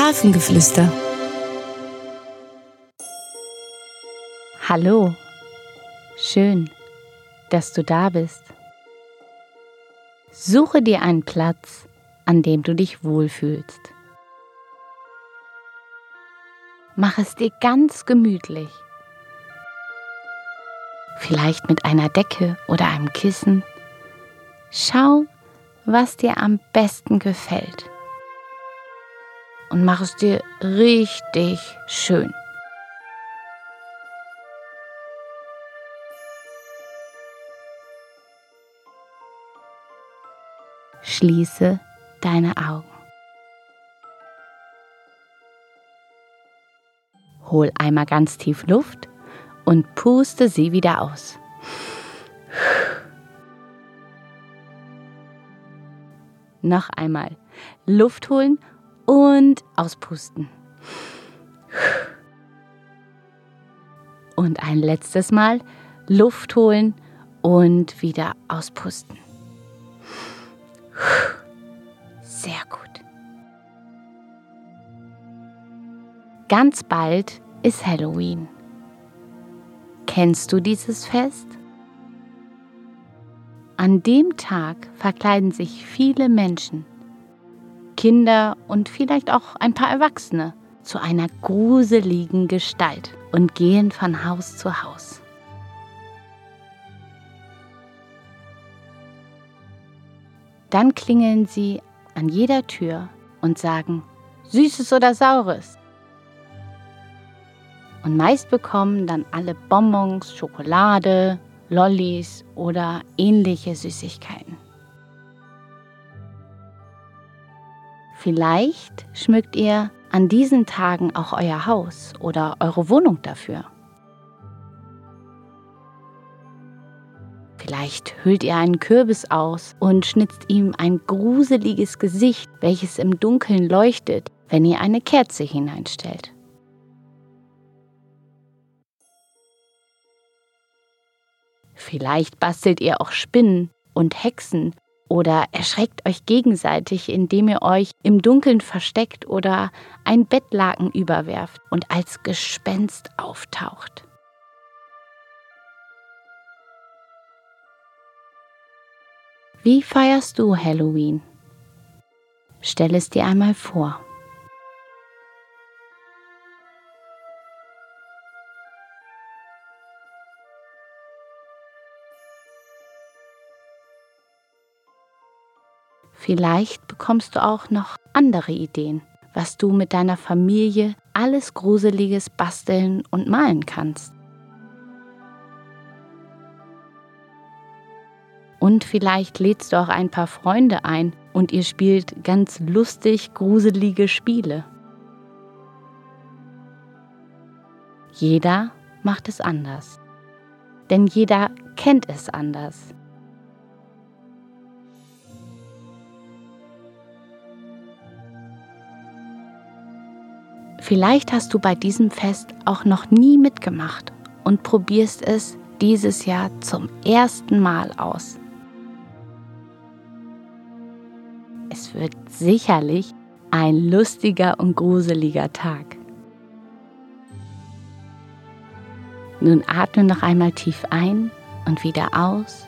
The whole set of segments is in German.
Hafengeflüster. Hallo, schön, dass du da bist. Suche dir einen Platz, an dem du dich wohlfühlst. Mach es dir ganz gemütlich. Vielleicht mit einer Decke oder einem Kissen. Schau, was dir am besten gefällt. Und mach es dir richtig schön. Schließe deine Augen. Hol einmal ganz tief Luft und puste sie wieder aus. Noch einmal Luft holen und auspusten. Und ein letztes Mal Luft holen und wieder auspusten. Sehr gut. Ganz bald ist Halloween. Kennst du dieses Fest? An dem Tag verkleiden sich viele Menschen, Kinder und vielleicht auch ein paar Erwachsene, zu einer gruseligen Gestalt und gehen von Haus zu Haus. Dann klingeln sie an jeder Tür und sagen, Süßes oder Saures. Und meist bekommen dann alle Bonbons, Schokolade, Lollis oder ähnliche Süßigkeiten. Vielleicht schmückt ihr an diesen Tagen auch euer Haus oder eure Wohnung dafür. Vielleicht hüllt ihr einen Kürbis aus und schnitzt ihm ein gruseliges Gesicht, welches im Dunkeln leuchtet, wenn ihr eine Kerze hineinstellt. Vielleicht bastelt ihr auch Spinnen und Hexen oder erschreckt euch gegenseitig, indem ihr euch im Dunkeln versteckt oder ein Bettlaken überwerft und als Gespenst auftaucht. Wie feierst du Halloween? Stell es dir einmal vor. Vielleicht bekommst du auch noch andere Ideen, was du mit deiner Familie alles Gruseliges basteln und malen kannst. Und vielleicht lädst du auch ein paar Freunde ein und ihr spielt ganz lustig gruselige Spiele. Jeder macht es anders, denn jeder kennt es anders. Vielleicht hast du bei diesem Fest auch noch nie mitgemacht und probierst es dieses Jahr zum ersten Mal aus. Es wird sicherlich ein lustiger und gruseliger Tag. Nun atme noch einmal tief ein und wieder aus.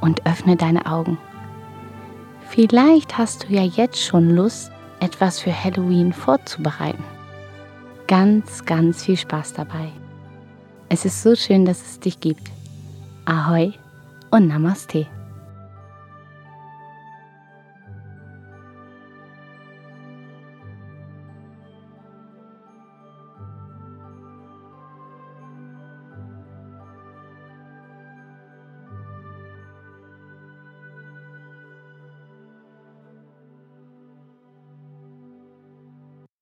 Und öffne deine Augen. Vielleicht hast du ja jetzt schon Lust, etwas für Halloween vorzubereiten. Ganz, ganz viel Spaß dabei. Es ist so schön, dass es dich gibt. Ahoi und Namaste.